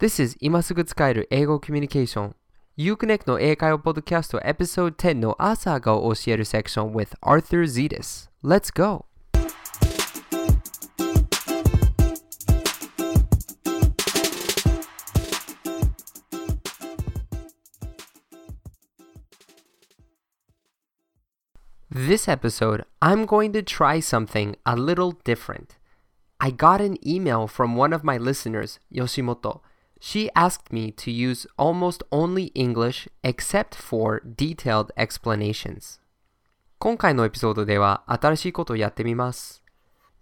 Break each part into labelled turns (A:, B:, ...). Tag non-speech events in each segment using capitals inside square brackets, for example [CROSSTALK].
A: This is 今すぐ使える英語コミュニケーション Uconnect の英会話ポッドキャストエピソード10のアーサーが教えるセクション with Arthur Zetas Let's go! This episode, I'm going to try something a little different. I got an email from one of my listeners, Yoshimoto, She asked me to use almost only English except for detailed explanations. 今回のエピソードでは新しいことをやってみます。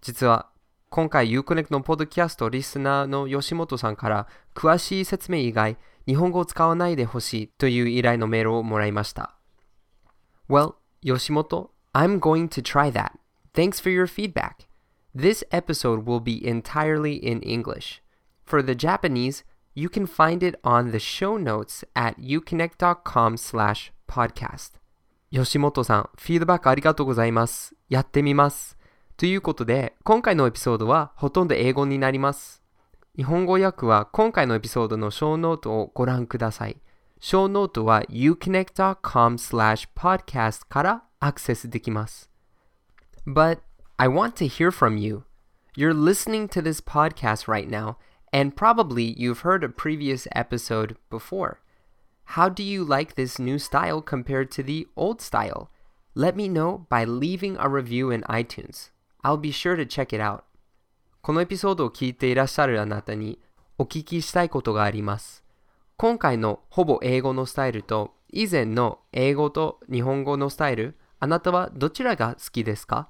A: 実は今回 Uconnect のポッドキャストリスナーの吉本さんから詳しい説明以外日本語を使わないでほしいという依頼のメールをもらいました。Well, Yoshimoto, I'm going to try that. Thanks for your feedback. This episode will be entirely in English. For the Japanese, you can find it on the show notes at uconnect.com slash podcast. 吉本さん、フィードバックありがとうございます。やってみます。ということで、今回のエピソードはほとんど英語になります。日本語訳は今回のエピソードのショーノートをご覧ください。ショーノートは uconnect.com slash podcast からアクセスできます。But I want to hear from you. You're listening to this podcast right now, and probably you've heard a previous episode before. How do you like this new style compared to the old style? Let me know by leaving a review in iTunes. I'll be sure to check it out. このエピソードを聞いていらっしゃるあなたにお聞きしたいことがあります。今回のほぼ英語のスタイルと以前の英語と日本語のスタイル、あなたはどちらが好きですか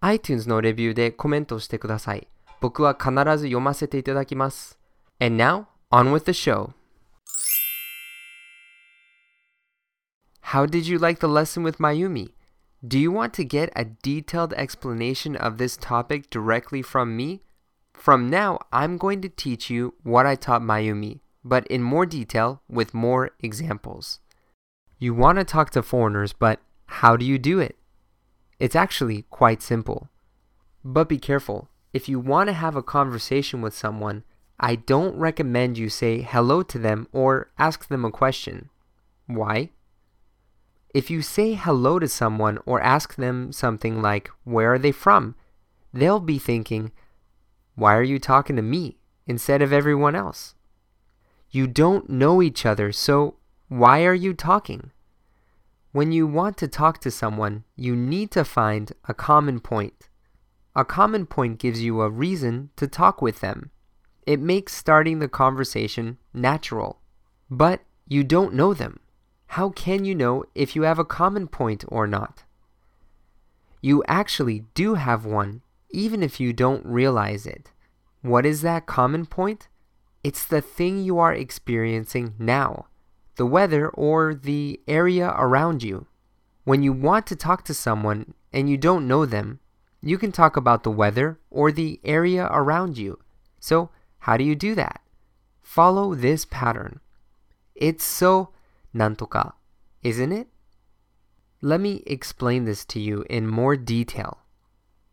A: ?iTunes のレビューでコメントしてください。僕は必ず読ませていただきます。And now, on with the show. How did you like the lesson with Mayumi? Do you want to get a detailed explanation of this topic directly from me? From now, I'm going to teach you what I taught Mayumi, but in more detail with more examples. You want to talk to foreigners, but how do you do it? It's actually quite simple. But be careful. if you want to have a conversation with someone, I don't recommend you say hello to them or ask them a question. Why? If you say hello to someone or ask them something like, Where are they from? they'll be thinking, Why are you talking to me instead of everyone else? You don't know each other, so why are you talking? When you want to talk to someone, you need to find a common point. A common point gives you a reason to talk with them. It makes starting the conversation natural. But you don't know them. How can you know if you have a common point or not? You actually do have one, even if you don't realize it. What is that common point? It's the thing you are experiencing now, the weather or the area around you. When you want to talk to someone and you don't know them, you can talk about the weather or the area around you. So, how do you do that? Follow this pattern. It's so なんとか, isn't it? Let me explain this to you in more detail.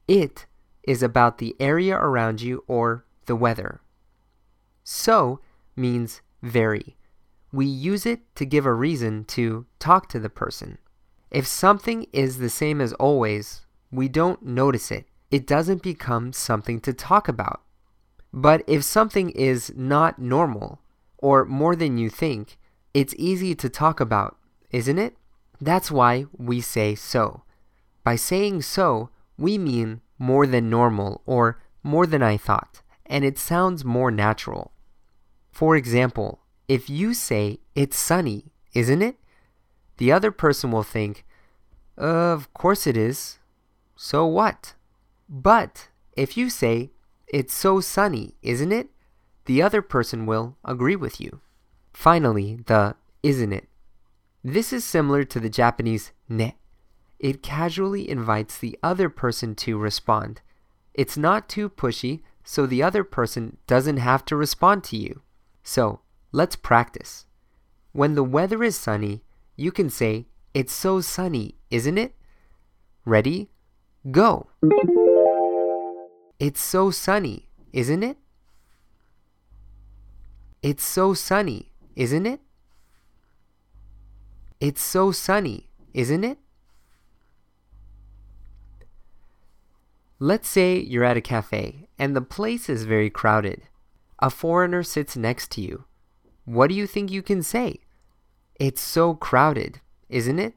A: It is about the area around you or the weather. So means very. We use it to give a reason to talk to the person. If something is the same as always, we don't notice it. It doesn't become something to talk about. But if something is not normal, or more than you think, it's easy to talk about, isn't it? That's why we say so. By saying so, we mean more than normal or more than I thought, and it sounds more natural. For example, if you say it's sunny, isn't it? The other person will think, of course it is. So what? But if you say it's so sunny, isn't it? The other person will agree with you. Finally, the isn't it. This is similar to the Japanese ne. It casually invites the other person to respond. It's not too pushy, so the other person doesn't have to respond to you. So, let's practice. When the weather is sunny, you can say, It's so sunny, isn't it? Ready? Go! It's so sunny, isn't it? It's so sunny, isn't it? It's so sunny, isn't it? Let's say you're at a cafe and the place is very crowded. A foreigner sits next to you. What do you think you can say? It's so crowded, isn't it?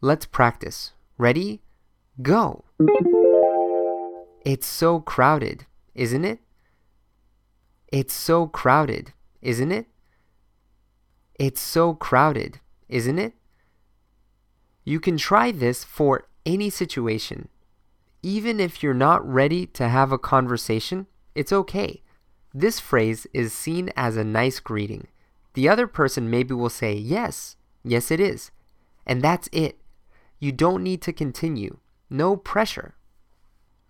A: Let's practice. Ready? Go. It's so crowded, isn't it? It's so crowded, isn't it? It's so crowded, isn't it? You can try this for any situation. Even if you're not ready to have a conversation, it's okay. This phrase is seen as a nice greeting. The other person maybe will say, Yes, yes, it is. And that's it. You don't need to continue. No pressure.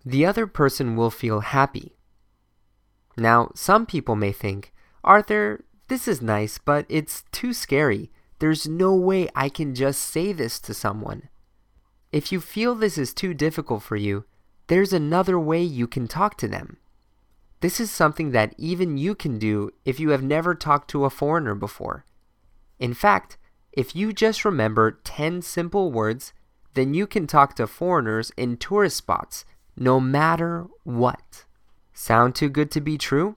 A: The other person will feel happy. Now, some people may think, Arthur, this is nice, but it's too scary. There's no way I can just say this to someone. If you feel this is too difficult for you, there's another way you can talk to them. This is something that even you can do if you have never talked to a foreigner before. In fact, if you just remember 10 simple words, then you can talk to foreigners in tourist spots no matter what. Sound too good to be true?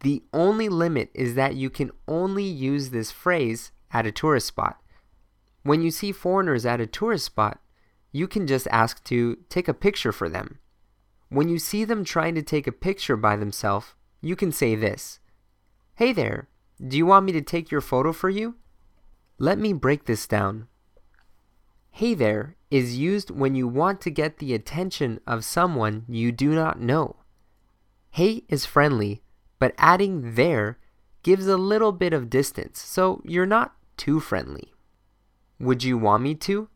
A: The only limit is that you can only use this phrase at a tourist spot. When you see foreigners at a tourist spot, you can just ask to take a picture for them. When you see them trying to take a picture by themselves, you can say this Hey there, do you want me to take your photo for you? Let me break this down. Hey there is used when you want to get the attention of someone you do not know. Hey is friendly, but adding there gives a little bit of distance, so you're not too friendly. Would you want me to?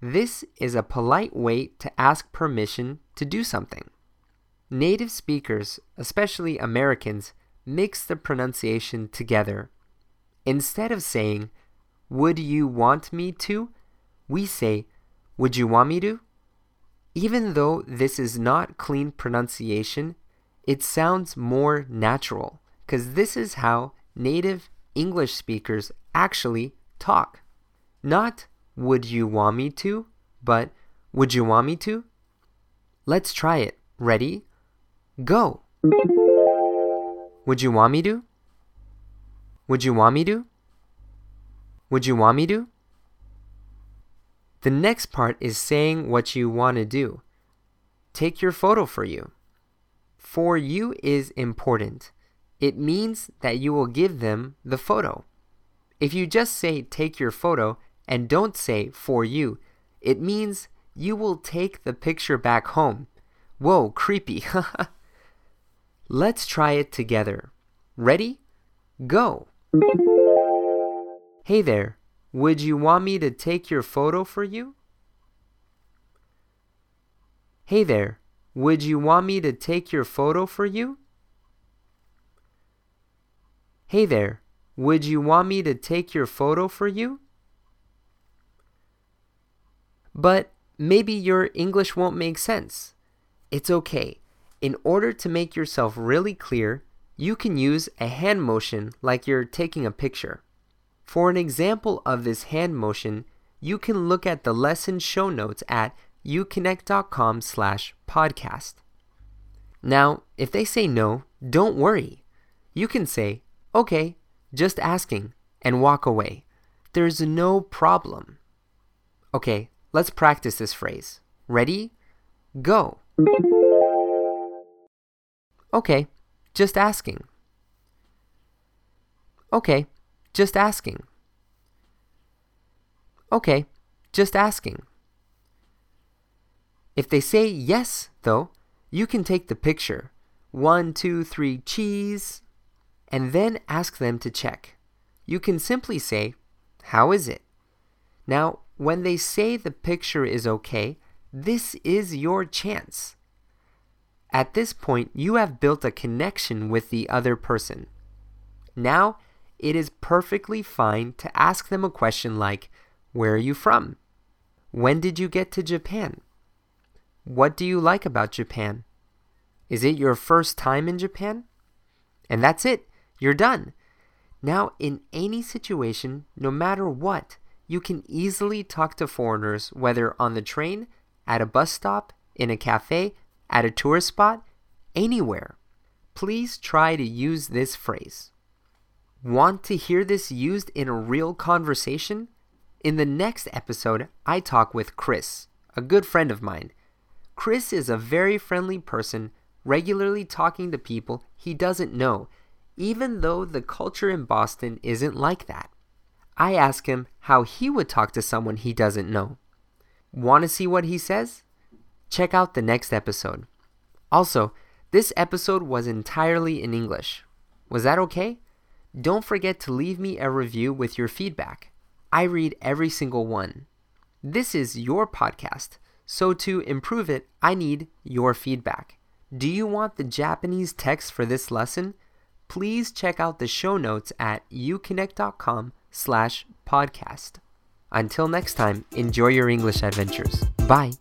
A: This is a polite way to ask permission to do something. Native speakers, especially Americans, mix the pronunciation together. Instead of saying, Would you want me to? We say, Would you want me to? Even though this is not clean pronunciation, it sounds more natural because this is how native English speakers actually talk. Not would you want me to? But would you want me to? Let's try it. Ready? Go. Would you want me to? Would you want me to? Would you want me to? The next part is saying what you want to do. Take your photo for you. For you is important. It means that you will give them the photo. If you just say take your photo, and don't say for you. It means you will take the picture back home. Whoa, creepy. [LAUGHS] Let's try it together. Ready? Go. Hey there, would you want me to take your photo for you? Hey there, would you want me to take your photo for you? Hey there, would you want me to take your photo for you? But maybe your English won't make sense. It's okay. In order to make yourself really clear, you can use a hand motion like you're taking a picture. For an example of this hand motion, you can look at the lesson show notes at uconnect.com slash podcast. Now, if they say no, don't worry. You can say, okay, just asking, and walk away. There's no problem. Okay, Let's practice this phrase. Ready? Go. Okay, just asking. Okay, just asking. Okay, just asking. If they say yes, though, you can take the picture. One, two, three, cheese. And then ask them to check. You can simply say, How is it? Now, when they say the picture is okay, this is your chance. At this point, you have built a connection with the other person. Now, it is perfectly fine to ask them a question like, Where are you from? When did you get to Japan? What do you like about Japan? Is it your first time in Japan? And that's it. You're done. Now, in any situation, no matter what, you can easily talk to foreigners, whether on the train, at a bus stop, in a cafe, at a tourist spot, anywhere. Please try to use this phrase. Want to hear this used in a real conversation? In the next episode, I talk with Chris, a good friend of mine. Chris is a very friendly person, regularly talking to people he doesn't know, even though the culture in Boston isn't like that. I ask him how he would talk to someone he doesn't know. Want to see what he says? Check out the next episode. Also, this episode was entirely in English. Was that okay? Don't forget to leave me a review with your feedback. I read every single one. This is your podcast, so to improve it, I need your feedback. Do you want the Japanese text for this lesson? Please check out the show notes at uconnect.com slash podcast. Until next time, enjoy your English adventures. Bye.